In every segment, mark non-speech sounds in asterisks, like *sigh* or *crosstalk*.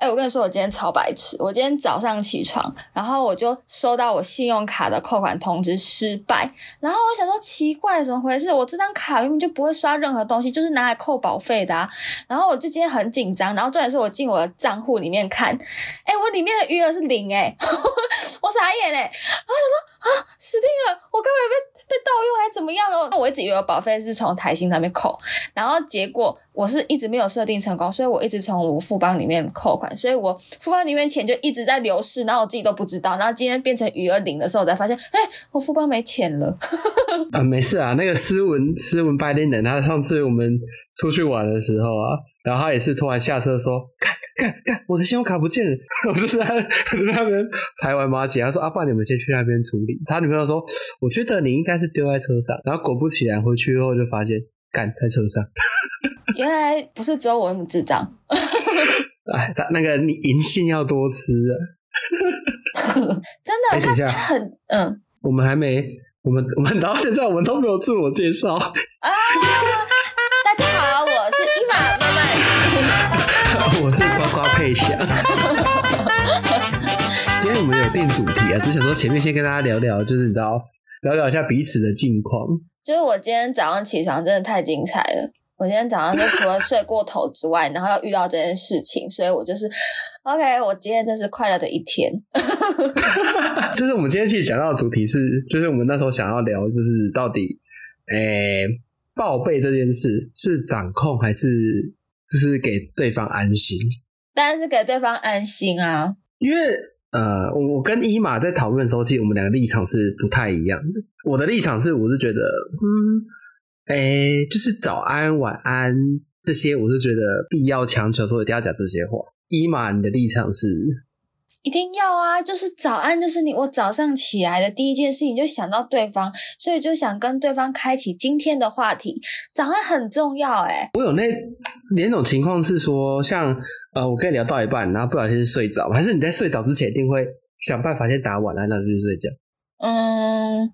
哎、我跟你说，我今天超白痴。我今天早上起床，然后我就收到我信用卡的扣款通知失败。然后我想说，奇怪，怎么回事？我这张卡明明就不会刷任何东西，就是拿来扣保费的啊。然后我就今天很紧张。然后重点是我进我的账户里面看，哎，我里面的余额是零哎、*laughs* 我傻眼哎、然后我想说啊，死定了，我根本被被盗用还怎么样了？我一直以为保费是从台新那边扣，然后结果我是一直没有设定成功，所以我一直从我富邦里面扣款，所以我富邦里面钱就一直在流失，然后我自己都不知道。然后今天变成余额零的时候，我才发现，哎，我富邦没钱了。啊，没事啊，那个斯文斯文白领人，他上次我们出去玩的时候啊，然后他也是突然下车说：“看看看，我的信用卡不见了！” *laughs* 我就在在那边排完马姐，他说：“阿、啊、爸，你们先去那边处理。”他女朋友说：“我觉得你应该是丢在车上。”然后果不其然，回去后就发现，干在车上。*laughs* 原来不是只有我那么智障，哎，他那个你银杏要多吃啊！*laughs* 真的，哎等一下他很嗯我们还没，我们我们到现在我们都没有自我介绍。啊。好，*laughs* 我是伊玛妈妈。我是呱呱配享。今天我们有定主题啊，只想说前面先跟大家聊聊，就是你知道聊聊一下彼此的近况。就是我今天早上起床真的太精彩了。我今天早上就除了睡过头之外，然后又遇到这件事情，所以我就是 OK。我今天真是快乐的一天。*laughs* 就是我们今天其实讲到的主题是，就是我们那时候想要聊，就是到底，诶、报备这件事是掌控还是就是给对方安心？当然是给对方安心啊。因为呃，我我跟伊玛在讨论的时候，其实我们两个立场是不太一样的。我的立场是，我是觉得，嗯，诶、就是早安、晚安这些，我是觉得必要强求说一定要讲这些话。伊玛，你的立场是？一定要啊！就是早安，就是你我早上起来的第一件事情就想到对方，所以就想跟对方开启今天的话题。早安很重要哎、我有那两种情况是说，像呃，我跟你聊到一半，然后不小心睡着，还是你在睡着之前一定会想办法先打晚安，然后就去睡觉。嗯，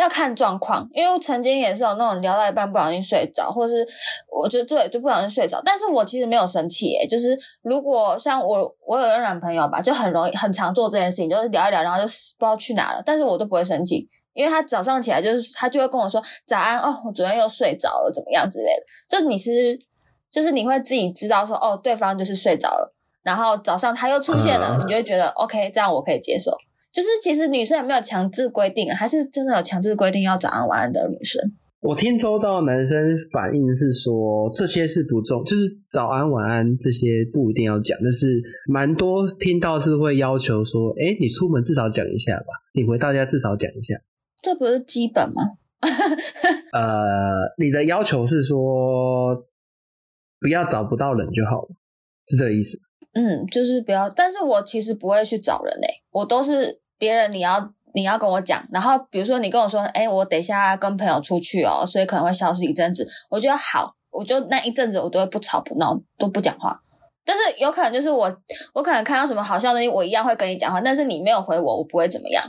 要看状况，因为我曾经也是有那种聊到一半不小心睡着，或是我就对就不小心睡着，但是我其实没有生气诶，就是如果像我我有个男朋友吧，就很容易很常做这件事情，就是聊一聊，然后就不知道去哪了，但是我都不会生气。因为他早上起来就是他就会跟我说早安哦，我昨天又睡着了，怎么样之类的。就你其实就是你会自己知道说哦，对方就是睡着了，然后早上他又出现了，嗯你就会觉得 OK，这样我可以接受。就是其实女生有没有强制规定啊？还是真的有强制规定要早安晚安的女生？我听周遭男生反映是说，这些是不重，就是早安晚安这些不一定要讲，但是蛮多听到是会要求说，哎、你出门至少讲一下吧，你回到家至少讲一下。这不是基本吗？*laughs* 呃，你的要求是说不要找不到人就好了，是这个意思？嗯，就是不要。但是我其实不会去找人诶、我都是别人你要你要跟我讲，然后比如说你跟我说，哎，我等一下跟朋友出去哦，所以可能会消失一阵子。我觉得好，我就那一阵子我都会不吵不闹，都不讲话。但是有可能就是我，我可能看到什么好笑的东西，我一样会跟你讲话，但是你没有回我，我不会怎么样。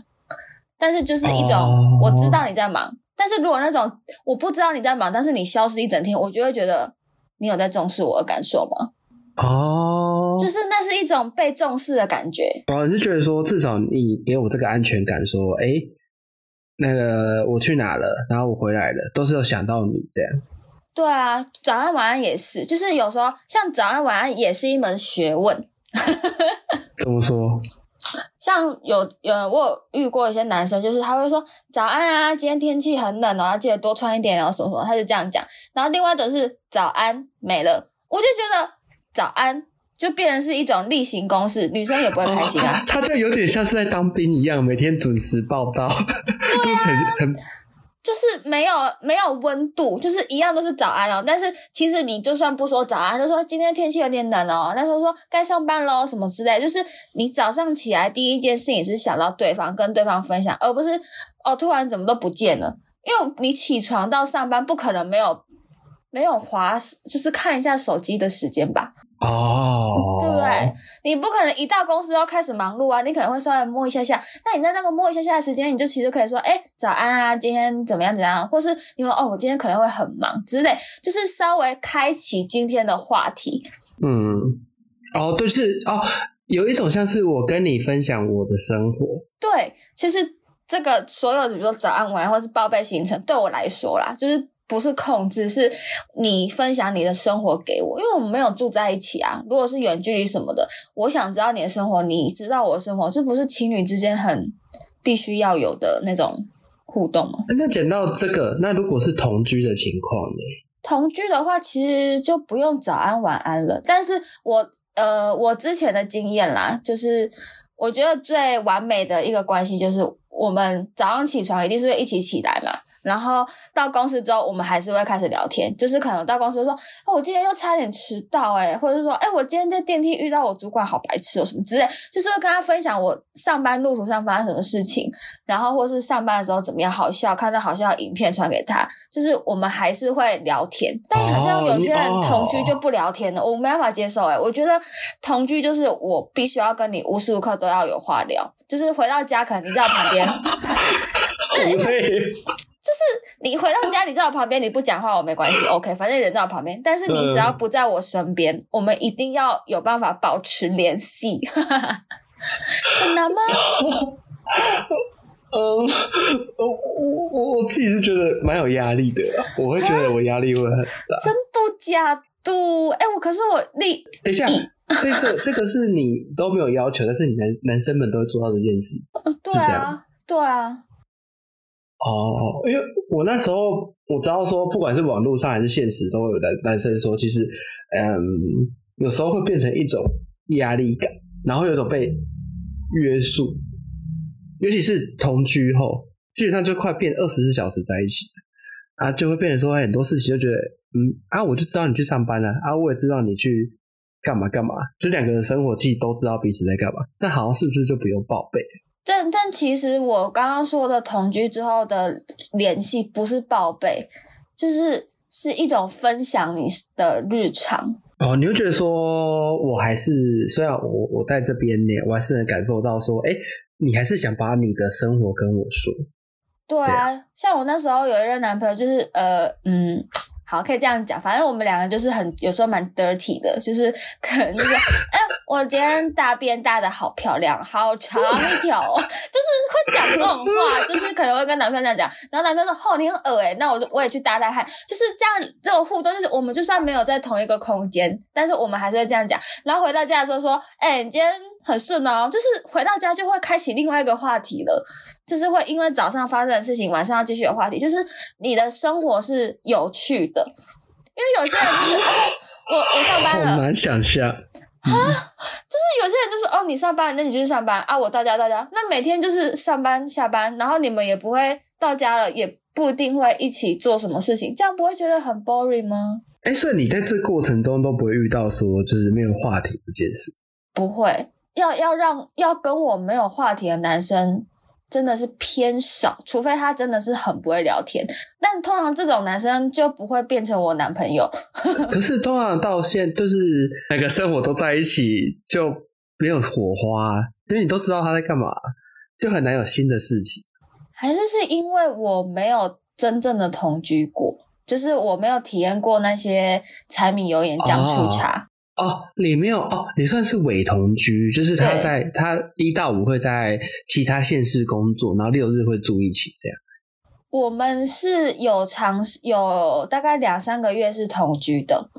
但是就是一种、哦我知道你在忙，但是如果那种我不知道你在忙，但是你消失一整天，我就会觉得你有在重视我的感受吗？哦，就是那是一种被重视的感觉。哦，你是觉得说至少你给我这个安全感，说，哎、那个我去哪了，然后我回来了，都是有想到你这样。对啊，早安晚安也是，就是有时候像早安晚安也是一门学问。*laughs* 怎么说？像有有我有遇过一些男生，就是他会说早安啊，今天天气很冷哦，要记得多穿一点，然后什么什么，他就这样讲。然后另外一种是早安没了，我就觉得早安就变成是一种例行公事，女生也不会开心啊。*laughs* 他就有点像是在当兵一样，每天准时报道，对 *laughs* 很很就是没有没有温度，就是一样都是早安哦。但是其实你就算不说早安，就说今天天气有点冷哦，那时候说该上班喽什么之类，就是你早上起来第一件事情是想到对方，跟对方分享，而不是哦突然怎么都不见了。因为你起床到上班不可能没有没有滑，就是看一下手机的时间吧。哦，对不对？你不可能一到公司要开始忙碌啊，你可能会稍微摸一下下。那你在那个摸一下下的时间，你就其实可以说，哎，早安啊，今天怎么样怎么样，或是你说，哦，我今天可能会很忙之类，就是稍微开启今天的话题。嗯，哦，就是哦，有一种像是我跟你分享我的生活，对，其实这个所有，比如说早安晚安或是报备行程，对我来说啦，就是不是控制，是你分享你的生活给我，因为我们没有住在一起啊。如果是远距离什么的，我想知道你的生活，你知道我的生活，是不是情侣之间很必须要有的那种互动吗？那讲到这个，那如果是同居的情况呢？同居的话，其实就不用早安晚安了。但是我呃，我之前的经验啦，就是我觉得最完美的一个关系，就是我们早上起床一定是会一起起来嘛。然后到公司之后，我们还是会开始聊天，就是可能到公司说，哦，我今天又差点迟到，哎，或者是说，哎，我今天在电梯遇到我主管，好白痴哦，什么之类，就是会跟他分享我上班路途上发生什么事情，然后或是上班的时候怎么样好笑，看到好笑的影片传给他，就是我们还是会聊天，但好像有些人同居就不聊天了，我没办法接受，哎，我觉得同居就是我必须要跟你无时无刻都要有话聊，就是回到家可能你在我旁边，*laughs* 就是你回到家，你在我旁边，你不讲话我没关系，OK，反正人在我旁边。但是你只要不在我身边，我们一定要有办法保持联系，*laughs* 很难吗？*laughs* 嗯，我我我自己是觉得蛮有压力的，我会觉得我压力会很大。真的假的？哎，我可是我你等一下，这个这个是你都没有要求，但是你男男生们都会做到这件事，对啊，对啊。哦，因为我那时候我知道说，不管是网络上还是现实，都有男男生说，其实，嗯，有时候会变成一种压力感，然后有种被约束，尤其是同居后，基本上就快变二十四小时在一起啊，就会变成说很多事情就觉得，嗯啊，我就知道你去上班了啊，我也知道你去干嘛干嘛，就两个人生活其实都知道彼此在干嘛，但好像是不是就不用报备？但但其实我刚刚说的同居之后的联系不是报备，就是是一种分享你的日常。哦，你会觉得说，我还是虽然我我在这边呢，我还是能感受到说，哎，你还是想把你的生活跟我说。对啊，像我那时候有一任男朋友，就是呃嗯。好，可以这样讲。反正我们两个就是很有时候蛮 dirty 的，就是可能就是，哎，我今天大便大的好漂亮，好长一条，*laughs* 就是会讲这种话，就是可能会跟男朋友这样讲。然后男朋友说：“哦，你很恶哎。”那我就我也去搭搭汗，就是这样这种互动，就是我们就算没有在同一个空间，但是我们还是会这样讲。然后回到家的时候说：“哎，你今天很顺哦。”就是回到家就会开启另外一个话题了，就是会因为早上发生的事情，晚上要继续有话题，就是你的生活是有趣的。因为有些人就是我我上班了，好难想象啊！*laughs* 就是有些人就是哦，你上班，那你就去上班啊！我到家到家，那每天就是上班下班，然后你们也不会到家了，也不一定会一起做什么事情，这样不会觉得很 boring 吗？哎，所以你在这过程中都不会遇到说就是没有话题这件事？不会，要要让要跟我没有话题的男生。真的是偏少，除非他真的是很不会聊天。但通常这种男生就不会变成我男朋友。*laughs* 可是通常到现就是每个生活都在一起，就没有火花，因为你都知道他在干嘛，就很难有新的事情。还是是因为我没有真正的同居过，就是我没有体验过那些柴米油盐酱醋茶。哦，你没有哦，你算是伪同居，就是他在他一到五会在其他县市工作，然后六日会住一起这样。我们是有长有大概两三个月是同居的，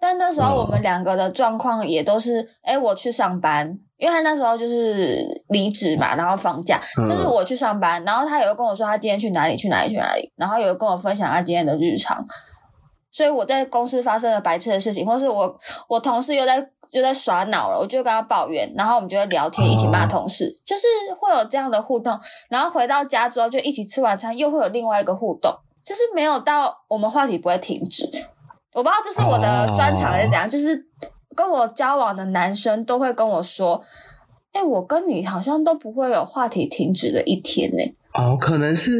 但那时候我们两个的状况也都是，哎，我去上班，因为他那时候就是离职嘛，然后放假，就是我去上班，然后他有跟我说他今天去哪里去哪里去哪里，然后有跟我分享他今天的日常。所以我在公司发生了白痴的事情，或是我我同事又在又在耍脑了，我就跟他抱怨，然后我们就会聊天，一起骂同事，就是会有这样的互动。然后回到家之后，就一起吃晚餐，又会有另外一个互动，就是没有到我们话题不会停止。我不知道这是我的专长还是怎样，就是跟我交往的男生都会跟我说：“哎，我跟你好像都不会有话题停止的一天呢。”哦，可能是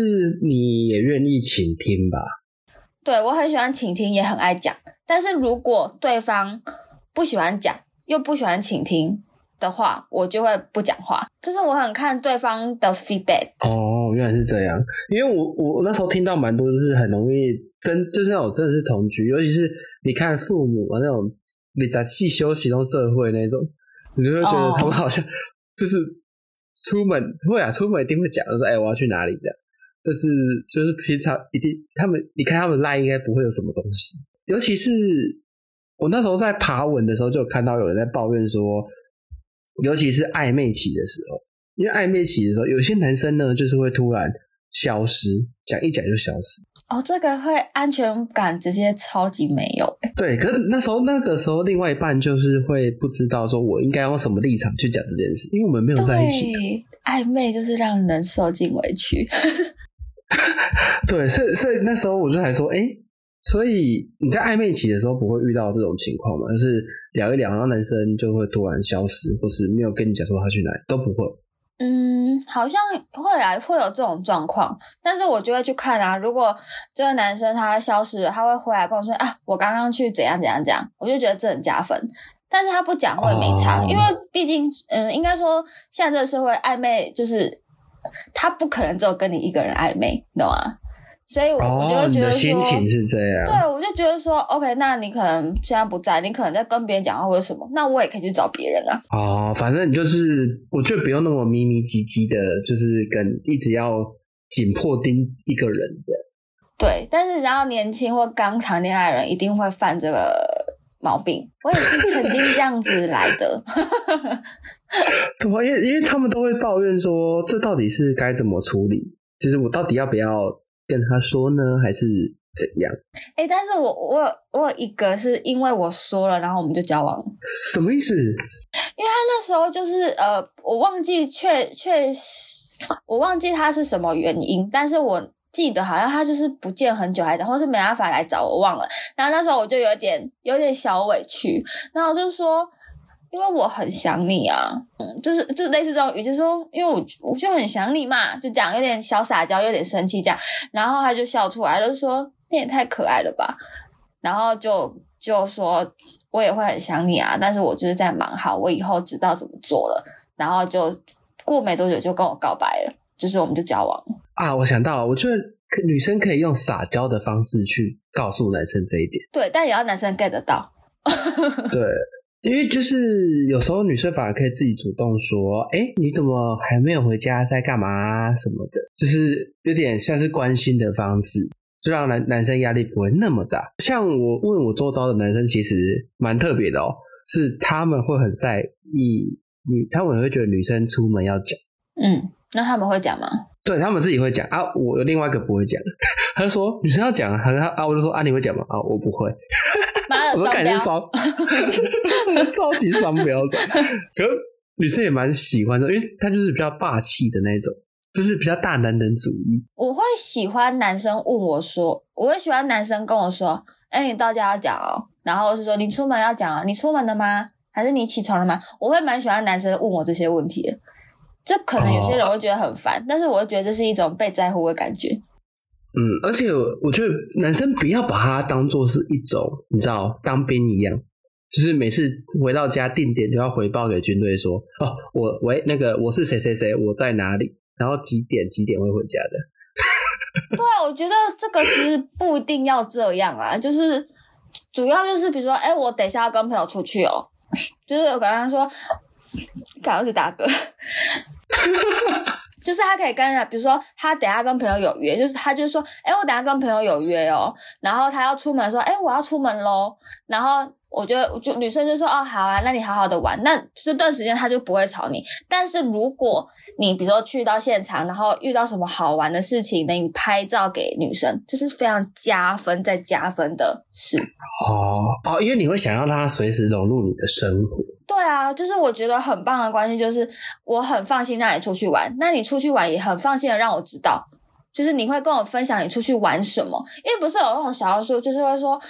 你也愿意倾听吧。对，我很喜欢倾听，也很爱讲。但是如果对方不喜欢讲，又不喜欢倾听的话，我就会不讲话。就是我很看对方的 feedback。哦，原来是这样。因为我我那时候听到蛮多，就是很容易真，就是那种真的是同居，尤其是你看父母啊那种你在细休息都社会那种，你就会觉得他们好像 *laughs* 就是出门会啊，出门一定会讲说，哎，我要去哪里这样。但是就是平常一定他们，你看他们赖应该不会有什么东西。尤其是我那时候在爬文的时候，就有看到有人在抱怨说，尤其是暧昧期的时候，因为暧昧期的时候，有些男生呢，就是会突然消失，讲一讲就消失。哦，这个会安全感直接超级没有。对，可是那时候那个时候，另外一半就是会不知道说我应该用什么立场去讲这件事，因为我们没有在一起。暧昧就是让人受尽委屈。*laughs* 对，所以所以那时候我就还说，哎，所以你在暧昧期的时候不会遇到这种情况吗？就是聊一聊，然后男生就会突然消失，或是没有跟你讲说他去哪里，都不会。嗯，好像会来会有这种状况，但是我就会去看啊。如果这个男生他消失了，他会回来跟我说啊，我刚刚去怎样怎样怎样，我就觉得这很加分。但是他不讲我也没差，因为毕竟，嗯，应该说现在这个社会暧昧就是他不可能只有跟你一个人暧昧，懂吗？所以，我就会觉得说，心情是这样。对，我就觉得说，OK，那你可能现在不在，你可能在跟别人讲话或者什么，那我也可以去找别人啊。哦，反正你就是，我觉得不用那么咪咪唧唧的，就是跟一直要紧迫盯一个人这样。对，但是然后年轻或刚谈恋爱的人一定会犯这个毛病。我也是曾经这样子来的。*laughs* *laughs* 对因为因为他们都会抱怨说，这到底是该怎么处理？就是我到底要不要？跟他说呢，还是怎样？哎，但是我我有我有一个是因为我说了，然后我们就交往了。什么意思？因为他那时候就是呃，我忘记确确实，我忘记他是什么原因，但是我记得好像他就是不见很久，还是或是没办法来找我，忘了。然后那时候我就有点有点小委屈，然后就说。因为我很想你啊，嗯，就是就类似这种语气说，因为我我就很想你嘛，就讲有点小撒娇，有点生气这样，然后他就笑出来了，说你也太可爱了吧，然后就就说我也会很想你啊，但是我就是在忙好，我以后知道怎么做了，然后就过没多久就跟我告白了，就是我们就交往。啊，我想到了，我觉得女生可以用撒娇的方式去告诉男生这一点，对，但也要男生 get 得到，对。因为就是有时候女生反而可以自己主动说：“哎，你怎么还没有回家，在干嘛什么的？”就是有点像是关心的方式，就让男男生压力不会那么大。像我问我周遭的男生，其实蛮特别的哦，是他们会很在意女，他们会觉得女生出门要讲。嗯，那他们会讲吗？对他们自己会讲啊，我有另外一个不会讲，*laughs* 他就说女生要讲啊，他啊，我就说啊，你会讲吗？啊，我不会。我感觉双，超级双标的。可女生也蛮喜欢的，因为她就是比较霸气的那种，就是比较大男人主义。我会喜欢男生问我说，我会喜欢男生跟我说：“哎，你到家要讲哦。”然后是说：“你出门要讲啊？你出门了吗？还是你起床了吗？”我会蛮喜欢男生问我这些问题的。这可能有些人会觉得很烦，但是我会觉得这是一种被在乎的感觉。嗯，而且我觉得男生不要把它当做是一种，你知道当兵一样，就是每次回到家定点就要回报给军队说，哦，我喂那个我是谁谁谁，我在哪里，然后几点几点会回家的。对啊，我觉得这个其实不一定要这样啊，就是主要就是比如说，哎，我等一下要跟朋友出去哦，就是我跟他说，刚刚是大哥。*laughs* 就是他可以跟，比如说他等下跟朋友有约，就是他就说，哎，我等下跟朋友有约哦，然后他要出门说，哎，我要出门喽，然后我就就女生就说，哦，好啊，那你好好的玩，那这段时间他就不会吵你。但是如果你比如说去到现场，然后遇到什么好玩的事情，那你拍照给女生，这是非常加分再加分的事。哦哦，因为你会想要他随时融入你的生活。对啊，就是我觉得很棒的关系，就是我很放心让你出去玩，那你出去玩也很放心的让我知道，就是你会跟我分享你出去玩什么，因为不是有那种小红书，就是会说，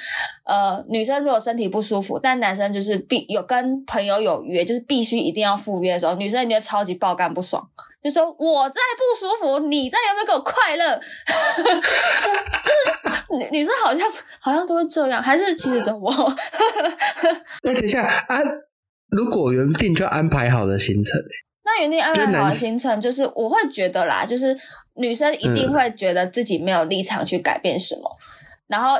呃，女生如果身体不舒服，但男生就是必有跟朋友有约，就是必须一定要赴约的时候，女生一定超级爆肝不爽，就说我在不舒服，你在有没有给我快乐？*laughs* 就是女女生好像好像都是这样，还是其实只有我？*laughs* 那等一下啊。如果原定就安排好的行程，那原定安排好的行程就是我会觉得啦，就是女生一定会觉得自己没有立场去改变什么，然后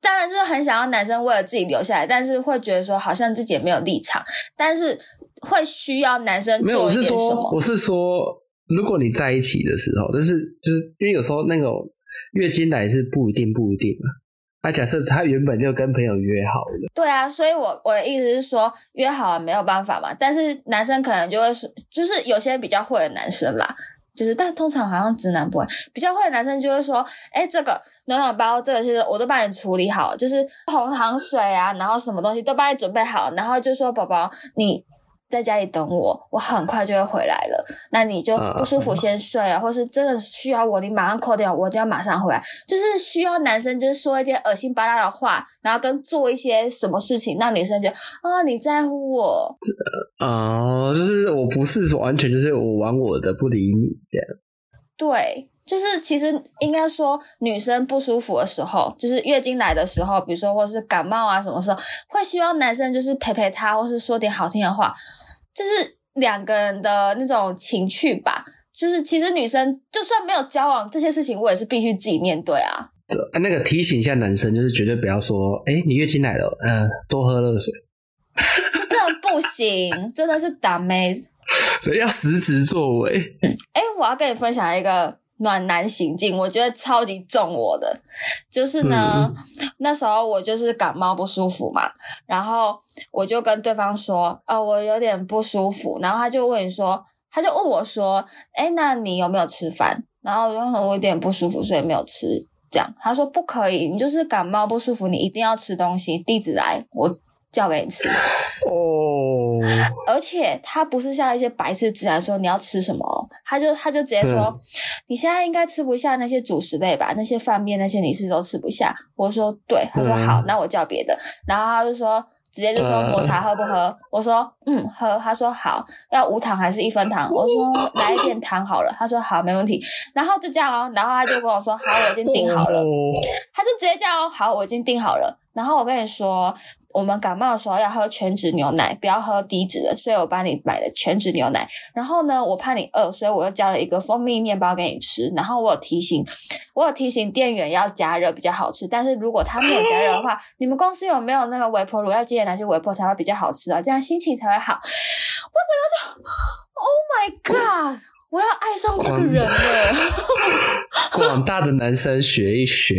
当然是很想要男生为了自己留下来，但是会觉得说好像自己也没有立场，但是会需要男生没有，我是说，我是说，如果你在一起的时候，但是就是因为有时候那种月经来是不一定不一定嘛。那假设他原本就跟朋友约好了，对啊，所以我我的意思是说，约好了没有办法嘛，但是男生可能就会说，就是有些比较会的男生啦。就是，但通常好像直男不会，比较会的男生就会说，哎，这个暖暖包，这个是我都帮你处理好，就是红糖水啊，然后什么东西都帮你准备好，然后就说宝宝你在家里等我，我很快就会回来了。那你就不舒服先睡啊，或是真的需要我，你马上扣掉，我一定要马上回来。就是需要男生就是说一些恶心巴拉的话，然后跟做一些什么事情，让女生觉得啊你在乎我。哦、就是我不是说完全就是我玩我的，不理你这样。对，就是其实应该说，女生不舒服的时候，就是月经来的时候，比如说或是感冒啊什么时候，会希望男生就是陪陪她，或是说点好听的话，就是两个人的那种情趣吧。就是其实女生就算没有交往，这些事情我也是必须自己面对啊。对，啊那个提醒一下男生，就是绝对不要说，哎、你月经来了，嗯、多喝热水，这真的不行，真的是打妹。对，*laughs* 要实质作为。哎，我要跟你分享一个暖男行径，我觉得超级中我的，就是呢，那时候我就是感冒不舒服嘛，然后我就跟对方说，呃，我有点不舒服，然后他就问你说，他就问我说，哎，那你有没有吃饭？然后我就说我有点不舒服，所以没有吃。这样，他说不可以，你就是感冒不舒服，你一定要吃东西，地址来，我叫给你吃。哦，而且他不是像一些白痴直男说你要吃什么哦，他就他就直接说、嗯你现在应该吃不下那些主食类吧，那些饭面那些你是都吃不下。我说对，他说嗯好，那我叫别的，然后他就说。直接就说嗯抹茶喝不喝？我说嗯喝。他说好，要无糖还是一分糖？我说来一点糖好了。他说好，没问题。然后就这样哦，然后他就跟我说好，我已经订好了。哦他就直接这样哦，好，我已经订好了。然后我跟你说，我们感冒的时候要喝全脂牛奶，不要喝低脂的，所以我帮你买了全脂牛奶。然后呢，我怕你饿，所以我又加了一个蜂蜜面包给你吃。然后我有提醒，我有提醒店员要加热比较好吃。但是如果他没有加热的话，你们公司有没有那个微波炉？要记得拿去微波才会比较好吃啊，这样心情才会好。我整个就，Oh my God！我要爱上这个人了。*laughs* 广大的男生学一学。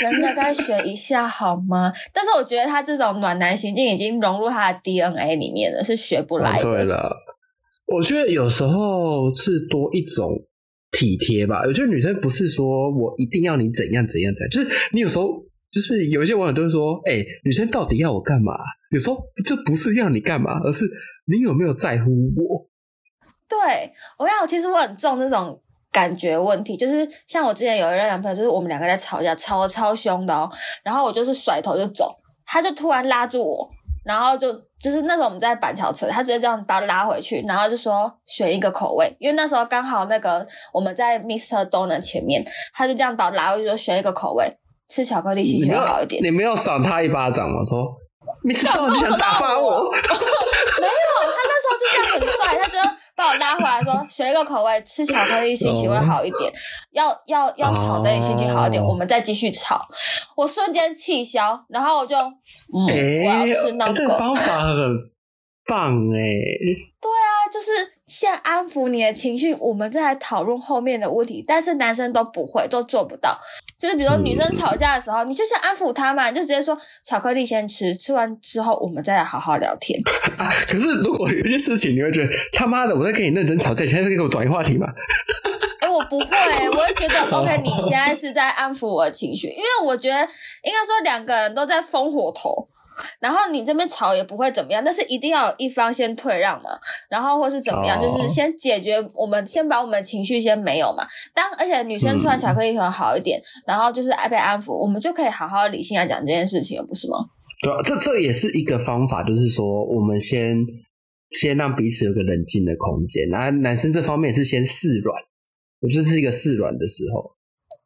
真的该学一下好吗？但是我觉得他这种暖男行径已经融入他的 DNA 里面了，是学不来哦对。了，我觉得有时候是多一种体贴吧。我觉得女生不是说我一定要你怎样怎样怎样，就是你有时候就是有一些网友都会说，哎、女生到底要我干嘛？有时候这不是要你干嘛，而是你有没有在乎我。对我跟你讲，其实我很重这种感觉问题，就是像我之前有一任男朋友，就是我们两个在吵架，吵得超凶的哦，然后我就是甩头就走，他就突然拉住我，然后就就是那时候我们在板桥车，他直接这样把我拉回去，然后就说选一个口味，因为那时候刚好那个我们在 Mister Donut 前面，他就这样把我拉回去说选一个口味，吃巧克力心情会好一点。你没有赏他一巴掌吗？说你想打发我？*laughs* 没有，他那时候就这样很帅，他就把我拉回来说选一个口味，吃巧克力心情会好一点。要要要炒等你心情好一点，哦我们再继续炒。我瞬间气消，然后我就嗯，哎、我要吃那个。这个方法很棒哎、他就是先安抚你的情绪，我们再来讨论后面的问题。但是男生都不会，都做不到。就是比如说女生吵架的时候，你就先安抚她嘛，你就直接说巧克力先吃，吃完之后我们再来好好聊天。*laughs* 啊！可是如果有一些事情，你会觉得他妈的，我在跟你认真吵架，你现在在给我转移话题嘛？*laughs* 哎、我不会、我会觉得 OK，你现在是在安抚我的情绪，因为我觉得应该说两个人都在烽火头，然后你这边吵也不会怎么样，但是一定要有一方先退让嘛，然后或是怎么样，哦就是先解决我们先把我们的情绪先没有嘛。当而且女生吃完巧克力可能好一点，然后就是爱被安抚，我们就可以好好理性来讲这件事情了，不是吗？对啊，这这也是一个方法，就是说我们先先让彼此有个冷静的空间，然后男生这方面是先示软，我觉得是一个示软的时候。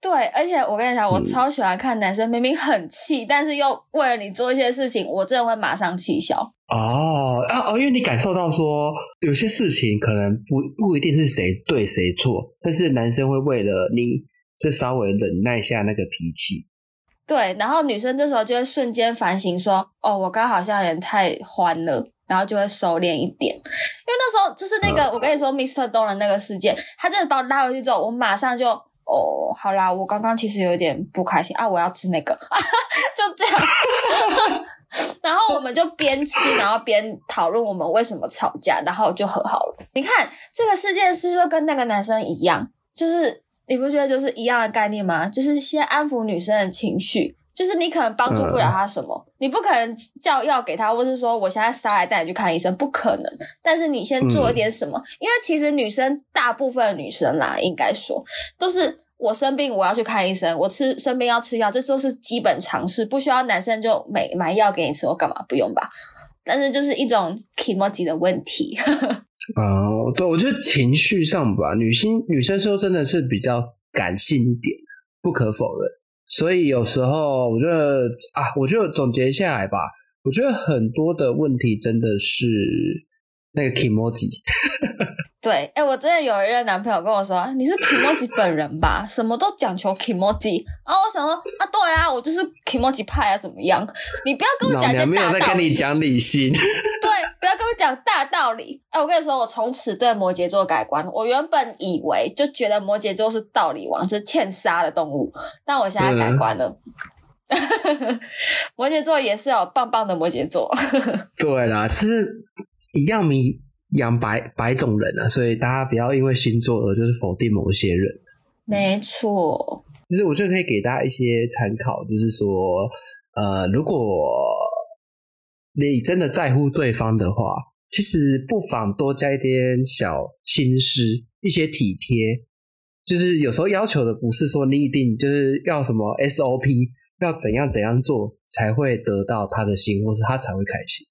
对，而且我跟你讲，我嗯超喜欢看男生明明很气，但是又为了你做一些事情，我真的会马上气消。哦啊哦，因为你感受到说有些事情可能不不一定是谁对谁错，但是男生会为了你就稍微忍耐一下那个脾气。对，然后女生这时候就会瞬间反省说：“哦，我刚好像有点太欢了。”然后就会收敛一点，因为那时候就是那个、我跟你说，Mr. 东人那个事件，他真的把我拉回去之后，我马上就哦，好啦，我刚刚其实有点不开心啊，我要吃那个，*laughs* 就这样。*laughs* 然后我们就边吃，然后边讨论我们为什么吵架，然后就和好了。你看这个事件是不是跟那个男生一样？就是你不觉得就是一样的概念吗？就是先安抚女生的情绪，就是你可能帮助不了他什么，你不可能叫药给他，或是说我现在杀来带你去看医生，不可能。但是你先做一点什么，因为其实女生大部分女生啦，应该说都是。我生病，我要去看医生。我吃生病要吃药，这都是基本常识，不需要男生就买买药给你吃，我干嘛？不用吧？但是就是一种 emoji 的问题。*laughs* 哦，对，我觉得情绪上吧，女性女生说真的是比较感性一点，不可否认。所以有时候我觉得啊，我觉得总结下来吧，我觉得很多的问题真的是那个 emoji。*laughs* 对，哎，我真的有一任男朋友跟我说：“你是 Kimoji 本人吧？*laughs* 什么都讲求 Kimoji。”啊，我想说啊，对啊，我就是 Kimoji 派啊，怎么样？你不要跟我讲一些大道理。没有在跟你讲理性。*laughs* 对，不要跟我讲大道理。哎，我跟你说，我从此对摩羯座改观。我原本以为就觉得摩羯座是道理王，是欠杀的动物，但我现在改观了。*laughs* 摩羯座也是有棒棒的摩羯座。对啦，是一样迷。养百百种人啊，所以大家不要因为星座而就是否定某一些人。没错，其实我觉得可以给大家一些参考，就是说，呃，如果你真的在乎对方的话，其实不妨多加一点小心思，一些体贴。就是有时候要求的不是说你一定就是要什么 SOP，要怎样怎样做才会得到他的心，或是他才会开心。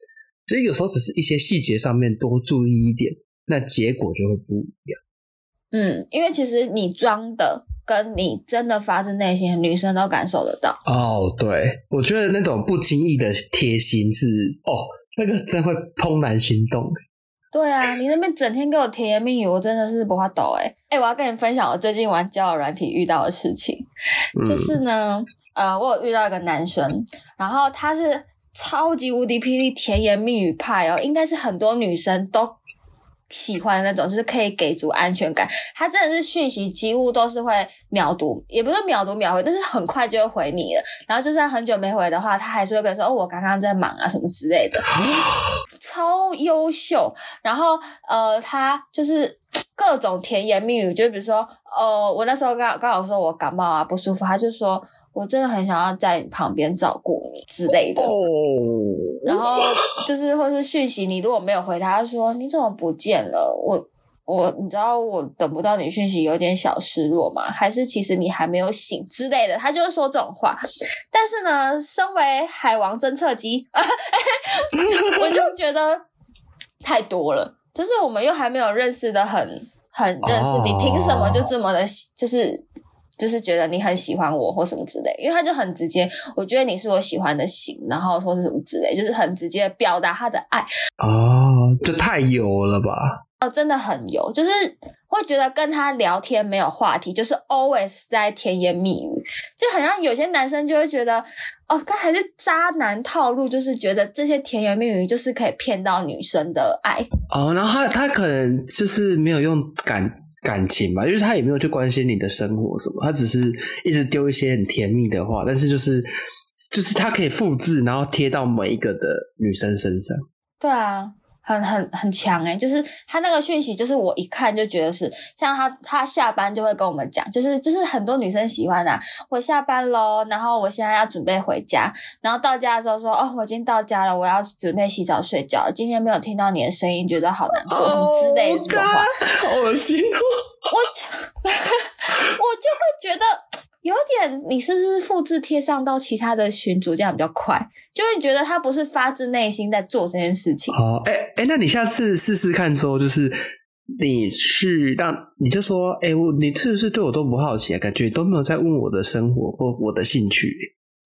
所以有时候只是一些细节上面多注意一点，那结果就会不一样。嗯，因为其实你装的跟你真的发自内心，女生都感受得到。哦，对，我觉得那种不经意的贴心是哦，那个真会怦然心动。对啊，你那边整天给我甜言蜜语，我真的是不怕抖哎哎！我要跟你分享我最近玩交友软体遇到的事情，就是呢，呃，我有遇到一个男生，然后他是。超级无敌霹雳甜言蜜语派哦，应该是很多女生都喜欢的那种，就是可以给足安全感。他真的是讯息几乎都是会秒读，也不是秒读秒回，但是很快就会回你了。然后就算很久没回的话，他还是会跟说：“哦，我刚刚在忙啊，什么之类的。” *laughs* 超优秀。然后呃，他就是各种甜言蜜语，就比如说，呃，我那时候刚刚好说我感冒啊不舒服，他就说。我真的很想要在你旁边照顾你之类的，然后就是或是讯息，你如果没有回他，说你怎么不见了？我我你知道我等不到你讯息，有点小失落吗？还是其实你还没有醒之类的？他就会说这种话。但是呢，身为海王侦测机，*laughs* 我就觉得太多了。就是我们又还没有认识的很很认识，你凭什么就这么的，就是？就是觉得你很喜欢我或什么之类，因为他就很直接，我觉得你是我喜欢的型，然后说是什么之类，就是很直接表达他的爱。哦，这太油了吧？哦，真的很油，就是会觉得跟他聊天没有话题，就是 always 在甜言蜜语，就好像有些男生就会觉得，哦，他还是渣男套路，就是觉得这些甜言蜜语就是可以骗到女生的爱。哦，然后他他可能就是没有用感。感情吧，就是他也没有去关心你的生活什么，他只是一直丢一些很甜蜜的话，但是就是就是他可以复制，然后贴到每一个的女生身上。对啊。很很很强诶，就是他那个讯息，就是我一看就觉得是像他，他下班就会跟我们讲，就是就是很多女生喜欢啊。我下班喽，然后我现在要准备回家，然后到家的时候说，哦，我已经到家了，我要准备洗澡睡觉。今天没有听到你的声音，觉得好难过，什么之类的这种话，好恶心哦！我 *laughs* 我就会觉得有点，你是不是复制贴上到其他的群组，这样比较快？就会觉得他不是发自内心在做这件事情。哦，哎哎，那你下次试试看，之后就是你去让你就说，哎，我你是不是对我都不好奇啊？感觉都没有在问我的生活或我的兴趣，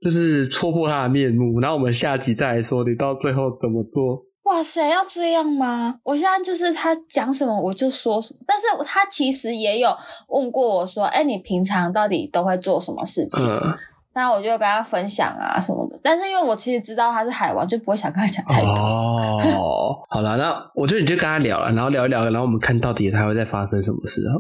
就是戳破他的面目。然后我们下集再来说，你到最后怎么做？哇塞，要这样吗？我现在就是他讲什么我就说什么，但是他其实也有问过我说，哎，你平常到底都会做什么事情？那我就跟他分享啊什么的。但是因为我其实知道他是海王，就不会想跟他讲太多。哦，好了，那我觉得你就跟他聊了，然后聊一聊，然后我们看到底他会再发生什么事啊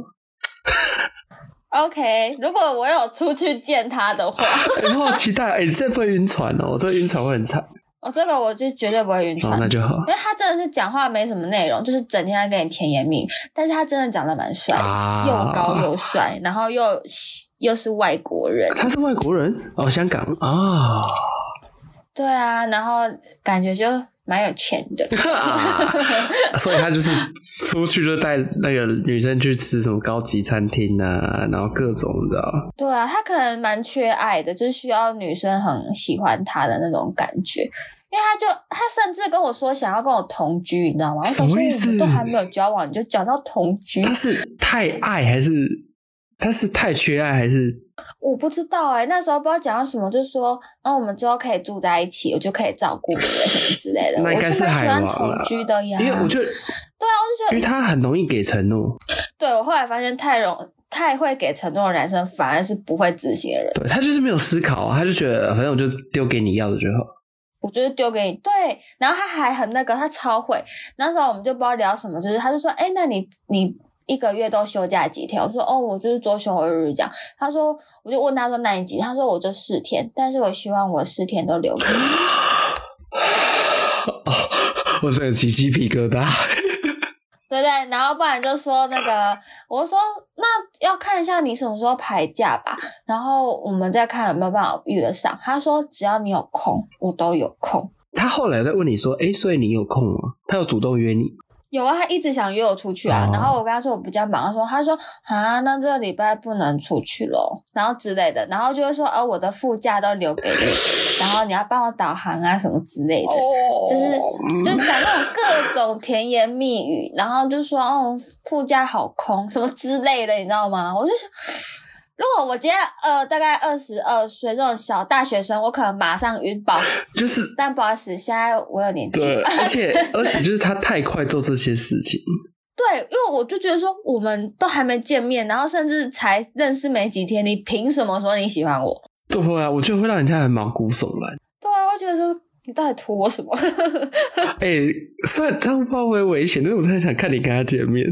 ？OK，如果我有出去见他的话，我好期待，哎、这不会晕船哦，我这晕船会很惨。我、这个我就绝对不会晕哦船，，那就好因为他真的是讲话没什么内容，就是整天在跟你甜言蜜语，但是他真的长得蛮帅，啊又高又帅，然后又又是外国人，他是外国人哦，香港啊，对啊，然后感觉就蛮有钱的。*laughs* 所以他就是出去就带那个女生去吃什么高级餐厅啊，然后各种的。对啊，他可能蛮缺爱的，就是需要女生很喜欢他的那种感觉。因为他就他甚至跟我说想要跟我同居，你知道吗？我想说什么意思我们都还没有交往，你就讲到同居，他是太爱还是他是太缺爱还是？我不知道哎、那时候不知道讲到什么，就说那我们之后可以住在一起，我就可以照顾你了什么之类的。*laughs* 那应该是海王欢同居的呀，因为我觉得，*laughs* 对啊，我就觉得因为他很容易给承诺，对我后来发现太容太会给承诺的男生，反而是不会执行的人。对他就是没有思考啊，他就觉得反正我就丢给你要的就好。我就是丢给你，对，然后他还很那个，他超会。那时候我们就不知道聊什么，就是他就说，哎，那你你一个月都休假几天？我说，哦，我就是周休二日这样。他说，我就问他说，那你几天？他说我就四天，但是我希望我四天都留给你。*laughs* 我真的起鸡皮疙瘩。对对？然后不然就说那个，我说那要看一下你什么时候排假吧，然后我们再看有没有办法遇得上。他说只要你有空，我都有空。他后来再问你说：“哎，所以你有空吗？”他有主动约你，有啊，他一直想约我出去啊，哦然后我跟他说我比较忙，他说他说啊，那这个礼拜不能出去咯，然后之类的，然后就会说，哦，我的副驾都留给你，然后你要帮我导航啊什么之类的，就是就是讲那种各种甜言蜜语，然后就说哦副驾好空什么之类的，你知道吗？我就想。如果我今天呃大概二十二岁这种小大学生，我可能马上晕爆。就是但不好意思，现在我有年纪，对，*laughs* 而且而且就是他太快做这些事情，对，因为我就觉得说，我们都还没见面，然后甚至才认识没几天，你凭什么说你喜欢我？对啊，我觉得会让人家很毛骨悚然。对啊，我觉得说你到底图我什么？*laughs* 哎、虽然这样会不会危险，但是我真的想看你跟他见面。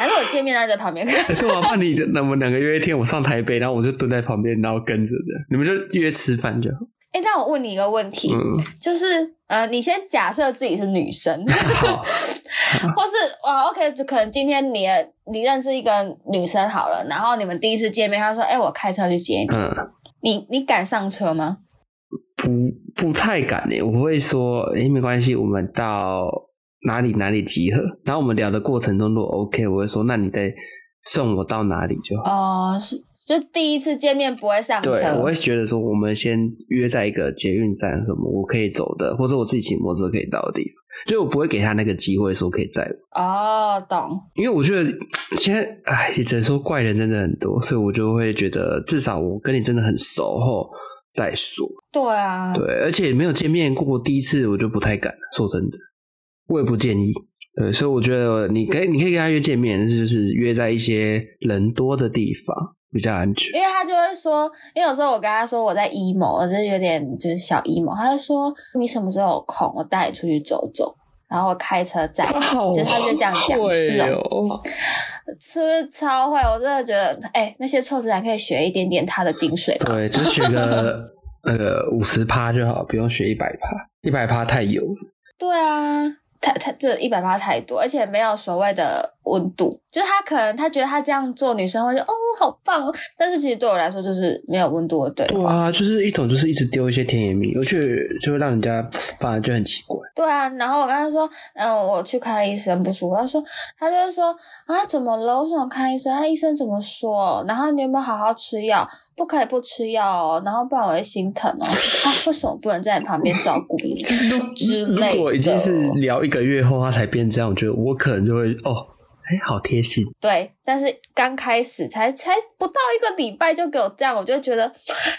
还是我见面他在旁边对啊，*laughs* 怕你那我们两个约一天，我上台北，然后我就蹲在旁边，然后跟着的，你们就约吃饭就好。哎，那我问你一个问题，嗯，就是呃，你先假设自己是女生，好，*laughs* 或是啊，OK，就可能今天你你认识一个女生好了，然后你们第一次见面，她说，哎，我开车去接你，嗯，你你敢上车吗？不不太敢诶，我会说，诶、没关系，我们到哪里哪里集合，然后我们聊的过程中如果 OK，我会说，那你再送我到哪里就好。哦、是就第一次见面不会上车，对，我会觉得说，我们先约在一个捷运站，什么我可以走的，或者我自己骑摩托车可以到的地方，就我不会给他那个机会说可以载我，哦，懂。因为我觉得现在，哎，也只能说怪人真的很多，所以我就会觉得至少我跟你真的很熟后再说。对啊，对，而且没有见面过，第一次我就不太敢，说真的，我也不建议。对，所以我觉得你可以，你可以跟他约见面，但是就是约在一些人多的地方比较安全。因为他就会说，因为有时候我跟他说我在 emo，我就是有点就是小 emo，他就说你什么时候有空，我带你出去走走，然后我开车载就是他就这样讲，会这种哦，是不是超会？我真的觉得，哎、那些臭直男可以学一点点他的精髓嘛。对，就学个呃五十趴就好，不用学一百趴，一百趴太油了。对啊，他他这一百八太多，而且没有所谓的温度，就是他可能他觉得他这样做女生会觉得哦好棒哦，但是其实对我来说就是没有温度的对话。对啊，就是一种就是一直丢一些甜言蜜语，我觉得就会让人家反而就很奇怪。对啊，然后我跟他说，嗯，我去看医生不舒服，他说，他就是说啊，怎么了？为什么看医生？他医生怎么说？然后你有没有好好吃药？不可以不吃药哦，然后不然我会心疼哦。啊，为什么不能在你旁边照顾你 *laughs* 之类的？如果已经是聊一个月后他才变这样，我觉得我可能就会哦，哎，好贴心。对，但是刚开始才才不到一个礼拜就给我这样，我就觉得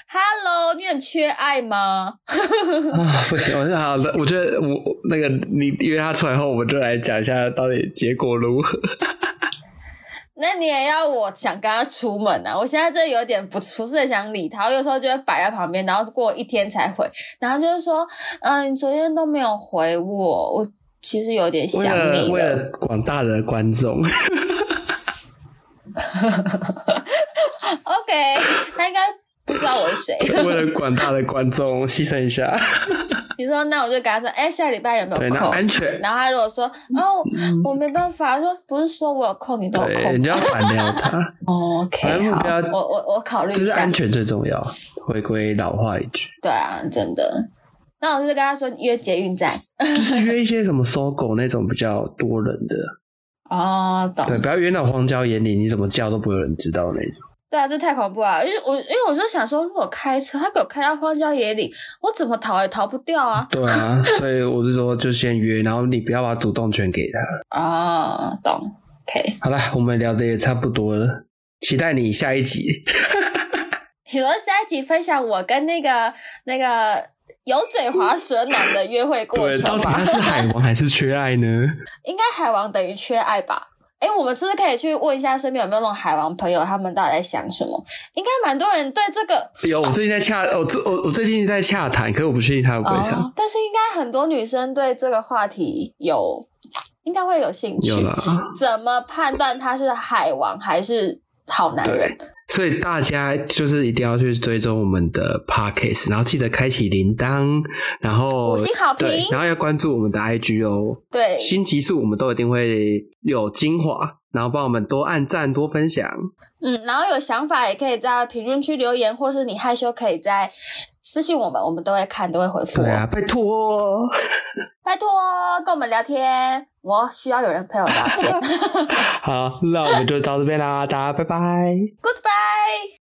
，Hello，你很缺爱吗？啊，*laughs* 不行，我是好的。我觉得我那个你约他出来后，我们就来讲一下到底结果如何。*laughs* 那你也要我想跟他出门啊？我现在真的有点不不是很想理他，我有时候就会摆在旁边，然后过一天才回，然后就是说，嗯，你昨天都没有回我，我其实有点为想了为你了。了广大的观众，*laughs* OK，他应该不知道我是谁。为了广大的观众牺牲一下，你说，那我就跟他说，哎、下礼拜有没，有空？那安全，然后他如果说，哦，我没办法，说不是说我有空，你都有对，空你就要反撩他，*laughs* 哦，OK，好我我我考虑一下就是安。全最重要。回归老话一句，对啊，真的。那我就是跟他说约捷运站。就是约一些什么搜狗那种比较多人的，哦，懂。对，不要约那种荒郊野岭，你怎么叫都不会有人知道那种。对啊，这太恐怖了。因为我因为我就想说，如果开车，他给我开到荒郊野岭，我怎么逃也逃不掉啊。对啊，所以我是说，就先约，然后你不要把主动权给他。哦，懂。OK，好了，我们聊的也差不多了，期待你下一集。*laughs* 比如说下一集分享我跟那个那个油嘴滑舌男的约会过程，到。底他是海王还是缺爱呢？*laughs* 应该海王等于缺爱吧？哎，我们是不是可以去问一下身边有没有那种海王朋友，他们到底在想什么？应该蛮多人对这个有，我最近在洽，我最我我最近在洽谈，可是我不确定他会不会上。哦，但是应该很多女生对这个话题有，应该会有兴趣。怎么判断他是海王还是好男人对？所以大家就是一定要去追踪我们的 podcast，然后记得开启铃铛，然后五星好评，然后要关注我们的 IG 哦。对，新集数我们都一定会有精华，然后帮我们多按赞、多分享。嗯，然后有想法也可以在评论区留言，或是你害羞可以在私信我们，我们都会看，都会回复。对啊，拜托哦。*laughs* 拜托跟我们聊天，我需要有人陪我聊天。*laughs* 好，那我们就到这边啦，大家拜拜。*laughs* Goodbye。